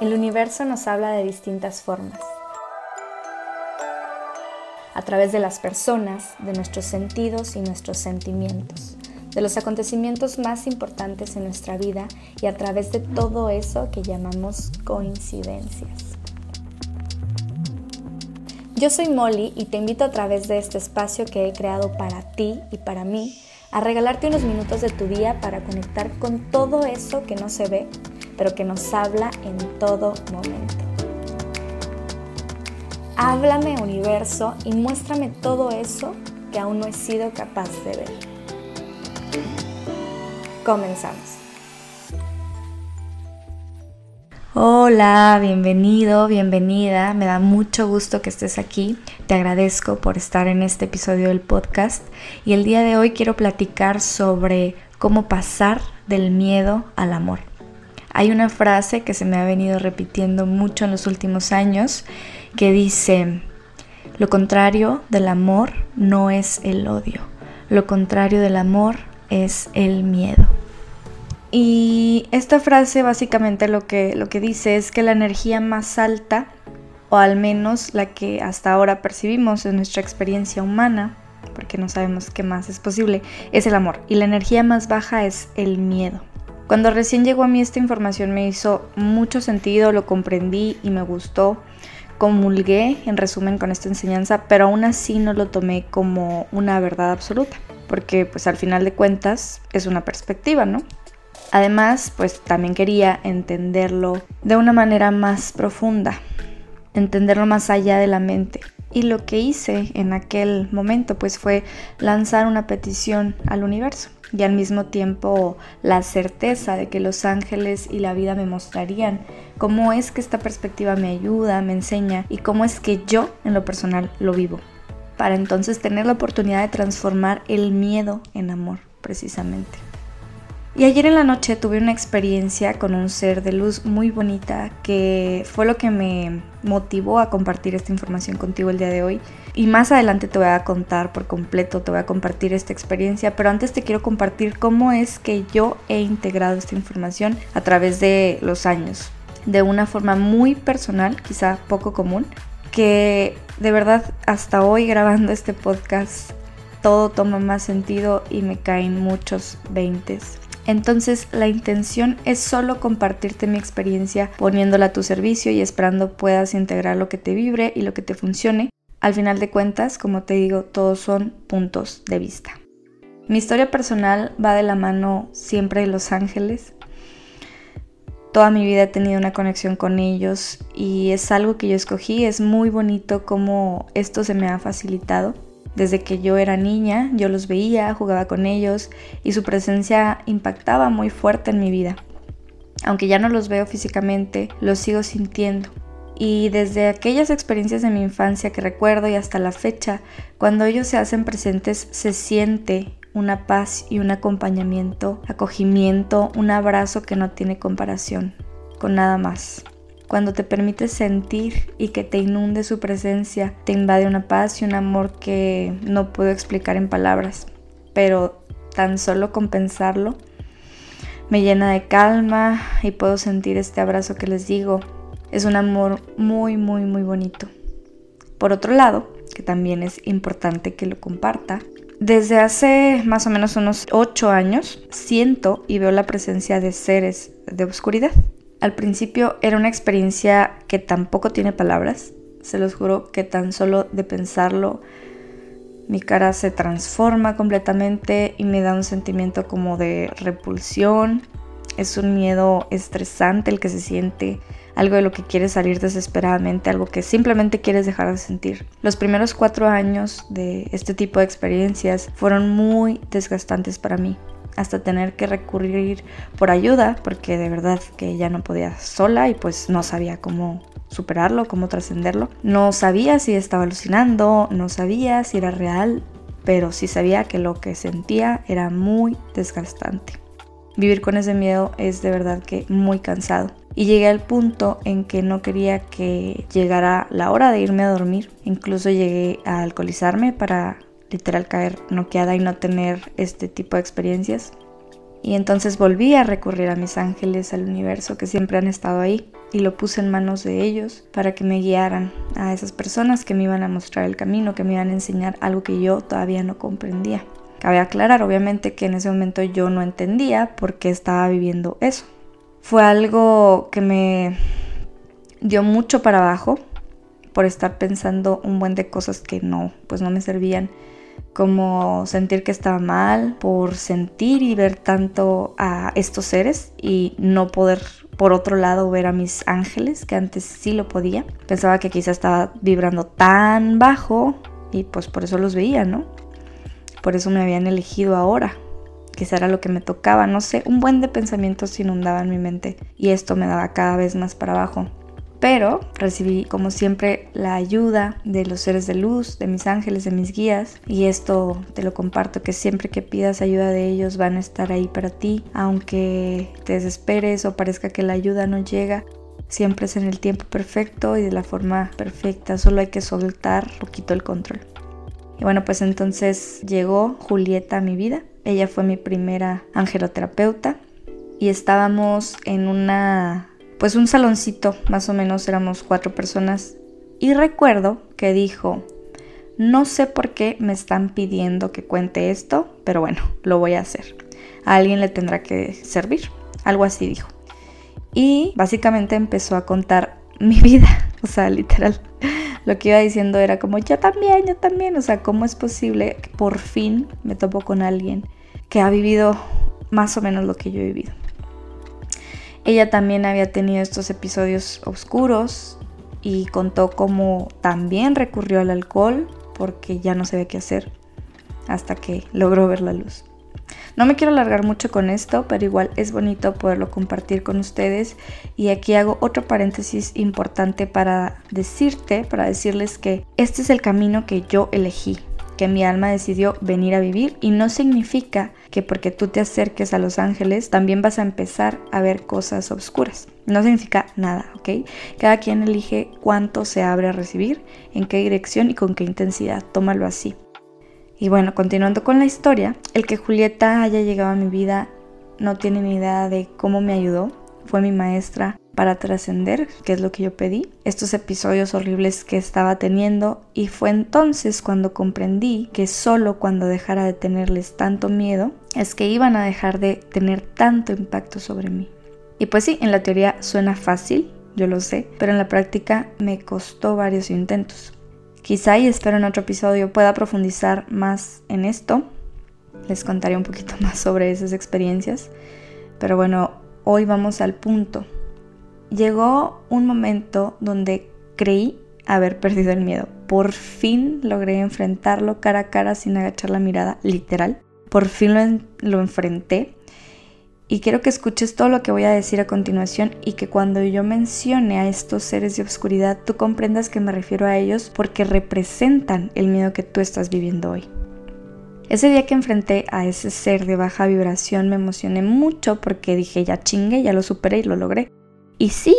El universo nos habla de distintas formas. A través de las personas, de nuestros sentidos y nuestros sentimientos, de los acontecimientos más importantes en nuestra vida y a través de todo eso que llamamos coincidencias. Yo soy Molly y te invito a través de este espacio que he creado para ti y para mí a regalarte unos minutos de tu día para conectar con todo eso que no se ve pero que nos habla en todo momento. Háblame universo y muéstrame todo eso que aún no he sido capaz de ver. Comenzamos. Hola, bienvenido, bienvenida. Me da mucho gusto que estés aquí. Te agradezco por estar en este episodio del podcast. Y el día de hoy quiero platicar sobre cómo pasar del miedo al amor. Hay una frase que se me ha venido repitiendo mucho en los últimos años que dice, lo contrario del amor no es el odio, lo contrario del amor es el miedo. Y esta frase básicamente lo que, lo que dice es que la energía más alta, o al menos la que hasta ahora percibimos en nuestra experiencia humana, porque no sabemos qué más es posible, es el amor. Y la energía más baja es el miedo. Cuando recién llegó a mí esta información me hizo mucho sentido, lo comprendí y me gustó. Comulgué en resumen con esta enseñanza, pero aún así no lo tomé como una verdad absoluta, porque pues al final de cuentas es una perspectiva, ¿no? Además, pues también quería entenderlo de una manera más profunda, entenderlo más allá de la mente. Y lo que hice en aquel momento pues fue lanzar una petición al universo y al mismo tiempo la certeza de que los ángeles y la vida me mostrarían cómo es que esta perspectiva me ayuda, me enseña y cómo es que yo en lo personal lo vivo. Para entonces tener la oportunidad de transformar el miedo en amor, precisamente. Y ayer en la noche tuve una experiencia con un ser de luz muy bonita que fue lo que me motivó a compartir esta información contigo el día de hoy. Y más adelante te voy a contar por completo, te voy a compartir esta experiencia, pero antes te quiero compartir cómo es que yo he integrado esta información a través de los años, de una forma muy personal, quizá poco común, que de verdad hasta hoy grabando este podcast todo toma más sentido y me caen muchos veintes entonces la intención es solo compartirte mi experiencia poniéndola a tu servicio y esperando puedas integrar lo que te vibre y lo que te funcione. Al final de cuentas, como te digo, todos son puntos de vista. Mi historia personal va de la mano siempre de los ángeles. Toda mi vida he tenido una conexión con ellos y es algo que yo escogí. Es muy bonito cómo esto se me ha facilitado. Desde que yo era niña, yo los veía, jugaba con ellos y su presencia impactaba muy fuerte en mi vida. Aunque ya no los veo físicamente, los sigo sintiendo. Y desde aquellas experiencias de mi infancia que recuerdo y hasta la fecha, cuando ellos se hacen presentes se siente una paz y un acompañamiento, acogimiento, un abrazo que no tiene comparación con nada más. Cuando te permites sentir y que te inunde su presencia, te invade una paz y un amor que no puedo explicar en palabras, pero tan solo con pensarlo me llena de calma y puedo sentir este abrazo que les digo. Es un amor muy, muy, muy bonito. Por otro lado, que también es importante que lo comparta, desde hace más o menos unos 8 años siento y veo la presencia de seres de oscuridad. Al principio era una experiencia que tampoco tiene palabras. Se los juro que tan solo de pensarlo mi cara se transforma completamente y me da un sentimiento como de repulsión. Es un miedo estresante el que se siente, algo de lo que quieres salir desesperadamente, algo que simplemente quieres dejar de sentir. Los primeros cuatro años de este tipo de experiencias fueron muy desgastantes para mí hasta tener que recurrir por ayuda, porque de verdad que ya no podía sola y pues no sabía cómo superarlo, cómo trascenderlo. No sabía si estaba alucinando, no sabía si era real, pero sí sabía que lo que sentía era muy desgastante. Vivir con ese miedo es de verdad que muy cansado. Y llegué al punto en que no quería que llegara la hora de irme a dormir. Incluso llegué a alcoholizarme para literal caer noqueada y no tener este tipo de experiencias. Y entonces volví a recurrir a mis ángeles, al universo que siempre han estado ahí, y lo puse en manos de ellos para que me guiaran a esas personas que me iban a mostrar el camino, que me iban a enseñar algo que yo todavía no comprendía. Cabe aclarar, obviamente, que en ese momento yo no entendía por qué estaba viviendo eso. Fue algo que me dio mucho para abajo por estar pensando un buen de cosas que no, pues no me servían como sentir que estaba mal, por sentir y ver tanto a estos seres y no poder por otro lado ver a mis ángeles, que antes sí lo podía. Pensaba que quizá estaba vibrando tan bajo y pues por eso los veía, ¿no? Por eso me habían elegido ahora. Quizá era lo que me tocaba, no sé, un buen de pensamientos inundaban mi mente y esto me daba cada vez más para abajo. Pero recibí como siempre la ayuda de los seres de luz, de mis ángeles, de mis guías. Y esto te lo comparto, que siempre que pidas ayuda de ellos van a estar ahí para ti. Aunque te desesperes o parezca que la ayuda no llega, siempre es en el tiempo perfecto y de la forma perfecta. Solo hay que soltar poquito el control. Y bueno, pues entonces llegó Julieta a mi vida. Ella fue mi primera angeloterapeuta y estábamos en una pues un saloncito, más o menos éramos cuatro personas. Y recuerdo que dijo, no sé por qué me están pidiendo que cuente esto, pero bueno, lo voy a hacer. A alguien le tendrá que servir. Algo así dijo. Y básicamente empezó a contar mi vida. O sea, literal. Lo que iba diciendo era como, yo también, yo también. O sea, ¿cómo es posible que por fin me topo con alguien que ha vivido más o menos lo que yo he vivido? Ella también había tenido estos episodios oscuros y contó cómo también recurrió al alcohol porque ya no sabía qué hacer hasta que logró ver la luz. No me quiero alargar mucho con esto, pero igual es bonito poderlo compartir con ustedes. Y aquí hago otro paréntesis importante para decirte, para decirles que este es el camino que yo elegí que mi alma decidió venir a vivir y no significa que porque tú te acerques a los ángeles también vas a empezar a ver cosas oscuras. No significa nada, ¿ok? Cada quien elige cuánto se abre a recibir, en qué dirección y con qué intensidad. Tómalo así. Y bueno, continuando con la historia, el que Julieta haya llegado a mi vida no tiene ni idea de cómo me ayudó. Fue mi maestra, para trascender, que es lo que yo pedí, estos episodios horribles que estaba teniendo y fue entonces cuando comprendí que solo cuando dejara de tenerles tanto miedo es que iban a dejar de tener tanto impacto sobre mí. Y pues sí, en la teoría suena fácil, yo lo sé, pero en la práctica me costó varios intentos. Quizá y espero en otro episodio pueda profundizar más en esto. Les contaré un poquito más sobre esas experiencias. Pero bueno, hoy vamos al punto llegó un momento donde creí haber perdido el miedo. Por fin logré enfrentarlo cara a cara sin agachar la mirada, literal. Por fin lo, enfrenté. Y quiero que escuches todo lo que voy a decir a continuación y que cuando yo mencione a estos seres de oscuridad, tú comprendas que me refiero a ellos porque representan el miedo que tú estás viviendo hoy. Ese día que enfrenté a ese ser de baja vibración me emocioné mucho porque dije ya chingue, ya lo superé y lo logré. Y sí,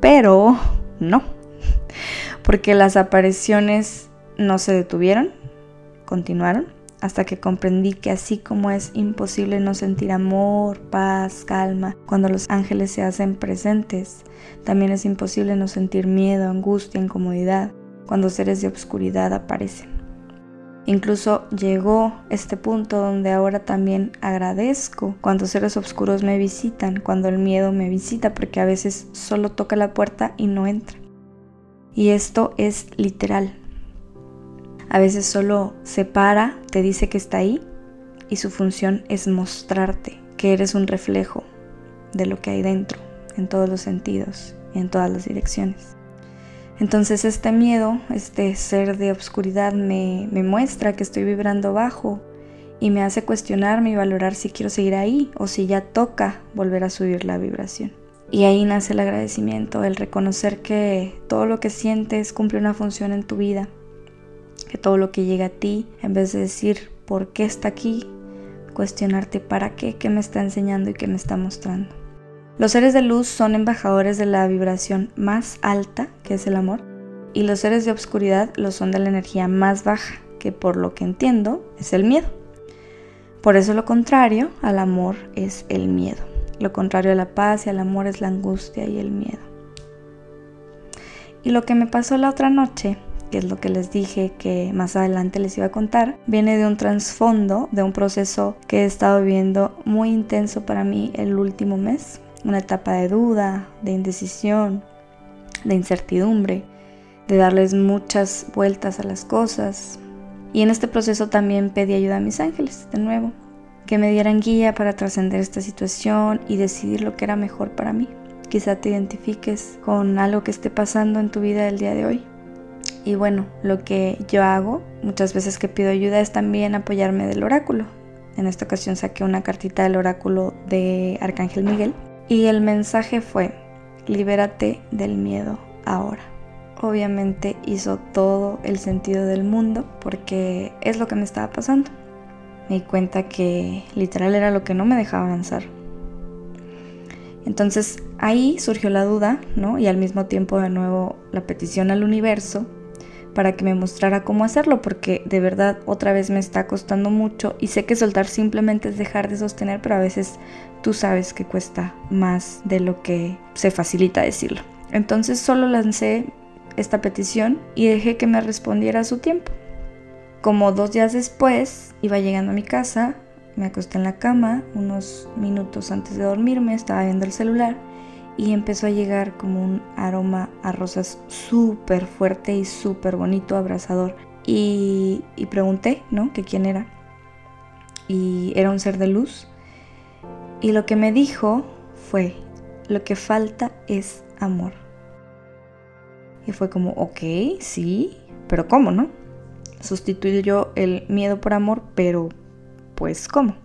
pero no, porque las apariciones no se detuvieron, continuaron, hasta que comprendí que así como es imposible no sentir amor, paz, calma, cuando los ángeles se hacen presentes, también es imposible no sentir miedo, angustia, incomodidad, cuando seres de obscuridad aparecen. Incluso llegó este punto donde ahora también agradezco cuando seres oscuros me visitan, cuando el miedo me visita, porque a veces solo toca la puerta y no entra. Y esto es literal. A veces solo se para, te dice que está ahí y su función es mostrarte que eres un reflejo de lo que hay dentro, en todos los sentidos en todas las direcciones. Entonces este miedo, este ser de obscuridad me, me muestra que estoy vibrando bajo y me hace cuestionarme y valorar si quiero seguir ahí o si ya toca volver a subir la vibración. Y ahí nace el agradecimiento, el reconocer que todo lo que sientes cumple una función en tu vida, que todo lo que llega a ti, en vez de decir por qué está aquí, cuestionarte para qué, qué me está enseñando y qué me está mostrando. Los seres de luz son embajadores de la vibración más alta, que es el amor, y los seres de obscuridad lo son de la energía más baja, que por lo que entiendo es el miedo. Por eso lo contrario al amor es el miedo. Lo contrario a la paz y al amor es la angustia y el miedo. Y lo que me pasó la otra noche, que es lo que les dije que más adelante les iba a contar, viene de un trasfondo, de un proceso que he estado viviendo muy intenso para mí el último mes. Una etapa de duda, de indecisión, de incertidumbre, de darles muchas vueltas a las cosas. Y en este proceso también pedí ayuda a mis ángeles, de nuevo, que me dieran guía para trascender esta situación y decidir lo que era mejor para mí. Quizá te identifiques con algo que esté pasando en tu vida el día de hoy. Y bueno, lo que yo hago muchas veces que pido ayuda es también apoyarme del oráculo. En esta ocasión saqué una cartita del oráculo de Arcángel Miguel y el mensaje fue, libérate del miedo ahora. Obviamente hizo todo el sentido del mundo porque es lo que me estaba pasando. Me di cuenta que literal era lo que no me dejaba avanzar. Entonces ahí surgió la duda, ¿no? Y al mismo tiempo de nuevo la petición al universo para que me mostrara cómo hacerlo, porque de verdad otra vez me está costando mucho y sé que soltar simplemente es dejar de sostener, pero a veces tú sabes que cuesta más de lo que se facilita decirlo. Entonces solo lancé esta petición y dejé que me respondiera a su tiempo. Como dos días después iba llegando a mi casa, me acosté en la cama unos minutos antes de dormirme, estaba viendo el celular y empezó a llegar como un aroma a rosas súper fuerte y súper bonito, abrazador. Y, y, pregunté, ¿no? Que quién era. Y era un ser de luz. Y lo que me dijo fue, lo que falta es amor. Y fue como, ok, sí, pero ¿cómo, no? Sustituyó el miedo por amor, pero pues ¿cómo?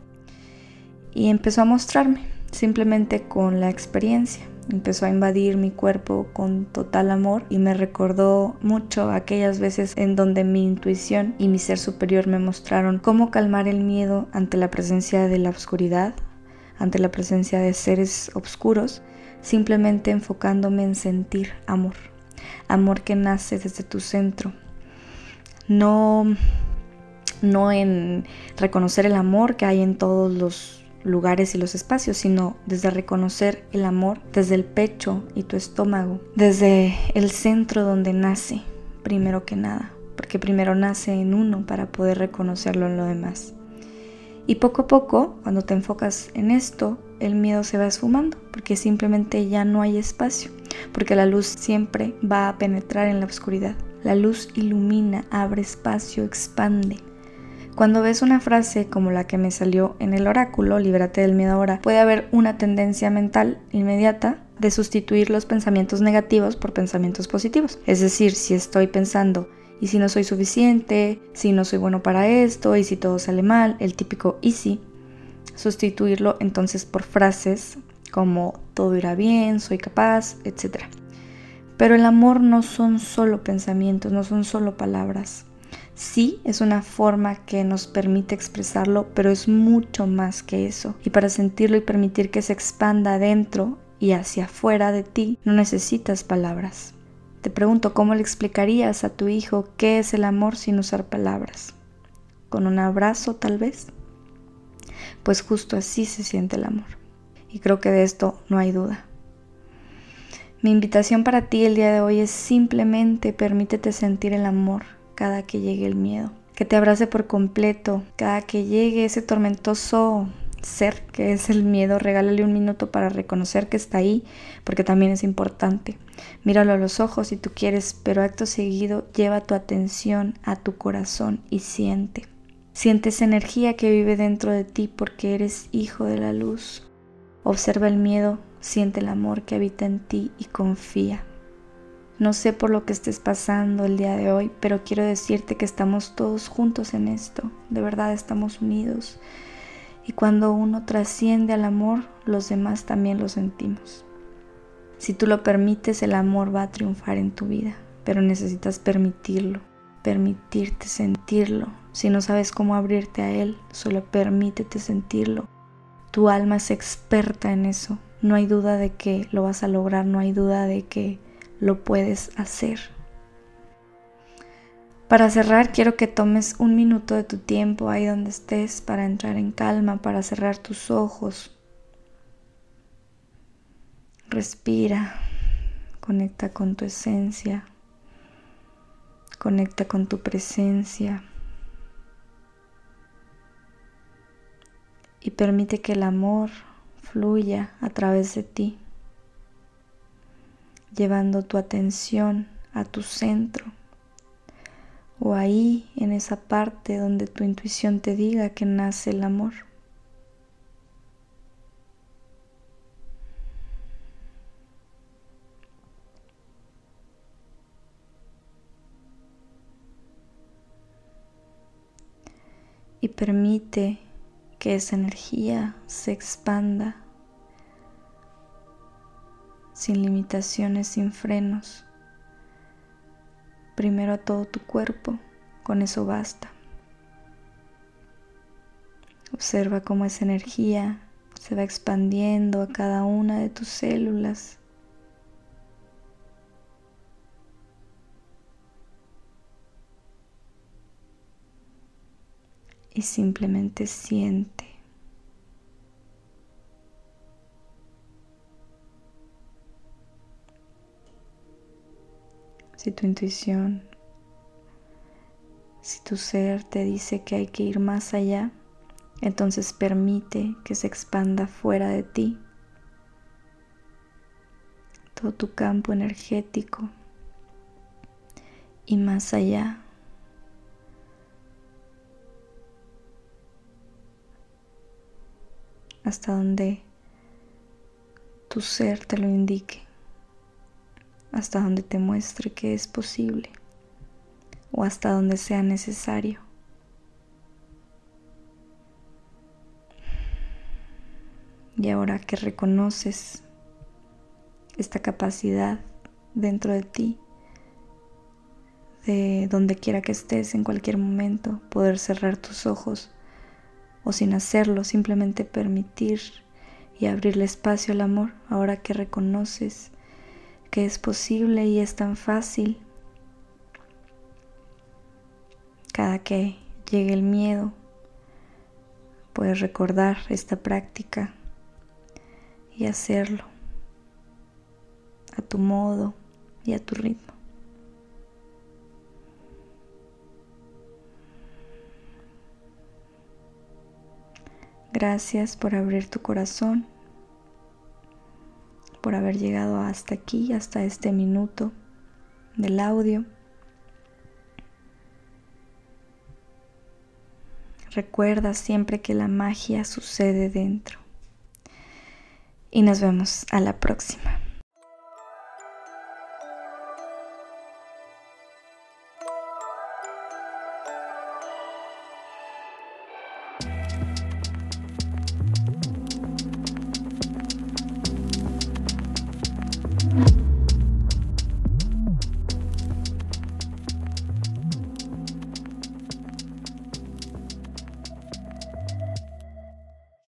Y empezó a mostrarme, simplemente con la experiencia empezó a invadir mi cuerpo con total amor y me recordó mucho aquellas veces en donde mi intuición y mi ser superior me mostraron cómo calmar el miedo ante la presencia de la oscuridad, ante la presencia de seres oscuros, simplemente enfocándome en sentir amor, amor que nace desde tu centro. No no en reconocer el amor que hay en todos los lugares y los espacios, sino desde reconocer el amor desde el pecho y tu estómago, desde el centro donde nace, primero que nada, porque primero nace en uno para poder reconocerlo en lo demás. Y poco a poco, cuando te enfocas en esto, el miedo se va esfumando, porque simplemente ya no hay espacio, porque la luz siempre va a penetrar en la oscuridad. La luz ilumina, abre espacio, expande. Cuando ves una frase como la que me salió en el oráculo, libérate del miedo ahora, puede haber una tendencia mental inmediata de sustituir los pensamientos negativos por pensamientos positivos. Es decir, si estoy pensando, ¿y si no soy suficiente? ¿Si no soy bueno para esto? ¿Y si todo sale mal? El típico ¿y si? Sustituirlo entonces por frases como todo irá bien, soy capaz, etc. Pero el amor no son solo pensamientos, no son solo palabras. Sí, es una forma que nos permite expresarlo, pero es mucho más que eso. Y para sentirlo y permitir que se expanda adentro y hacia afuera de ti, no necesitas palabras. Te pregunto, ¿cómo le explicarías a tu hijo qué es el amor sin usar palabras? ¿Con un abrazo tal vez? Pues justo así se siente el amor. Y creo que de esto no hay duda. Mi invitación para ti el día de hoy es simplemente permítete sentir el amor cada que llegue el miedo. Que te abrace por completo cada que llegue ese tormentoso ser que es el miedo. Regálale un minuto para reconocer que está ahí, porque también es importante. Míralo a los ojos si tú quieres, pero acto seguido lleva tu atención a tu corazón y siente. Siente esa energía que vive dentro de ti porque eres hijo de la luz. Observa el miedo, siente el amor que habita en ti y confía. No sé por lo que estés pasando el día de hoy, pero quiero decirte que estamos todos juntos en esto. De verdad estamos unidos. Y cuando uno trasciende al amor, los demás también lo sentimos. Si tú lo permites, el amor va a triunfar en tu vida, pero necesitas permitirlo, permitirte sentirlo. Si no sabes cómo abrirte a él, solo permítete sentirlo. Tu alma es experta en eso. No hay duda de que lo vas a lograr, no hay duda de que lo puedes hacer. Para cerrar, quiero que tomes un minuto de tu tiempo ahí donde estés para entrar en calma, para cerrar tus ojos. Respira, conecta con tu esencia, conecta con tu presencia y permite que el amor fluya a través de ti, llevando tu atención a tu centro o ahí en esa parte donde tu intuición te diga que nace el amor. Y permite que esa energía se expanda sin limitaciones, sin frenos primero a todo tu cuerpo, con eso basta. Observa cómo esa energía se va expandiendo a cada una de tus células. Y simplemente siente. Si tu intuición, si tu ser te dice que hay que ir más allá, entonces permite que se expanda fuera de ti todo tu campo energético y más allá. hasta donde tu ser te lo indique hasta donde te muestre que es posible o hasta donde sea necesario. Y ahora que reconoces esta capacidad dentro de ti, de donde quiera que estés en cualquier momento, poder cerrar tus ojos o sin hacerlo, simplemente permitir y abrirle espacio al amor, ahora que reconoces que es posible y es tan fácil. Cada que llegue el miedo, puedes recordar esta práctica y hacerlo a tu modo y a tu ritmo. Gracias por abrir tu corazón por haber llegado hasta aquí, hasta este minuto del audio. Recuerda siempre que la magia sucede dentro. Y nos vemos a la próxima.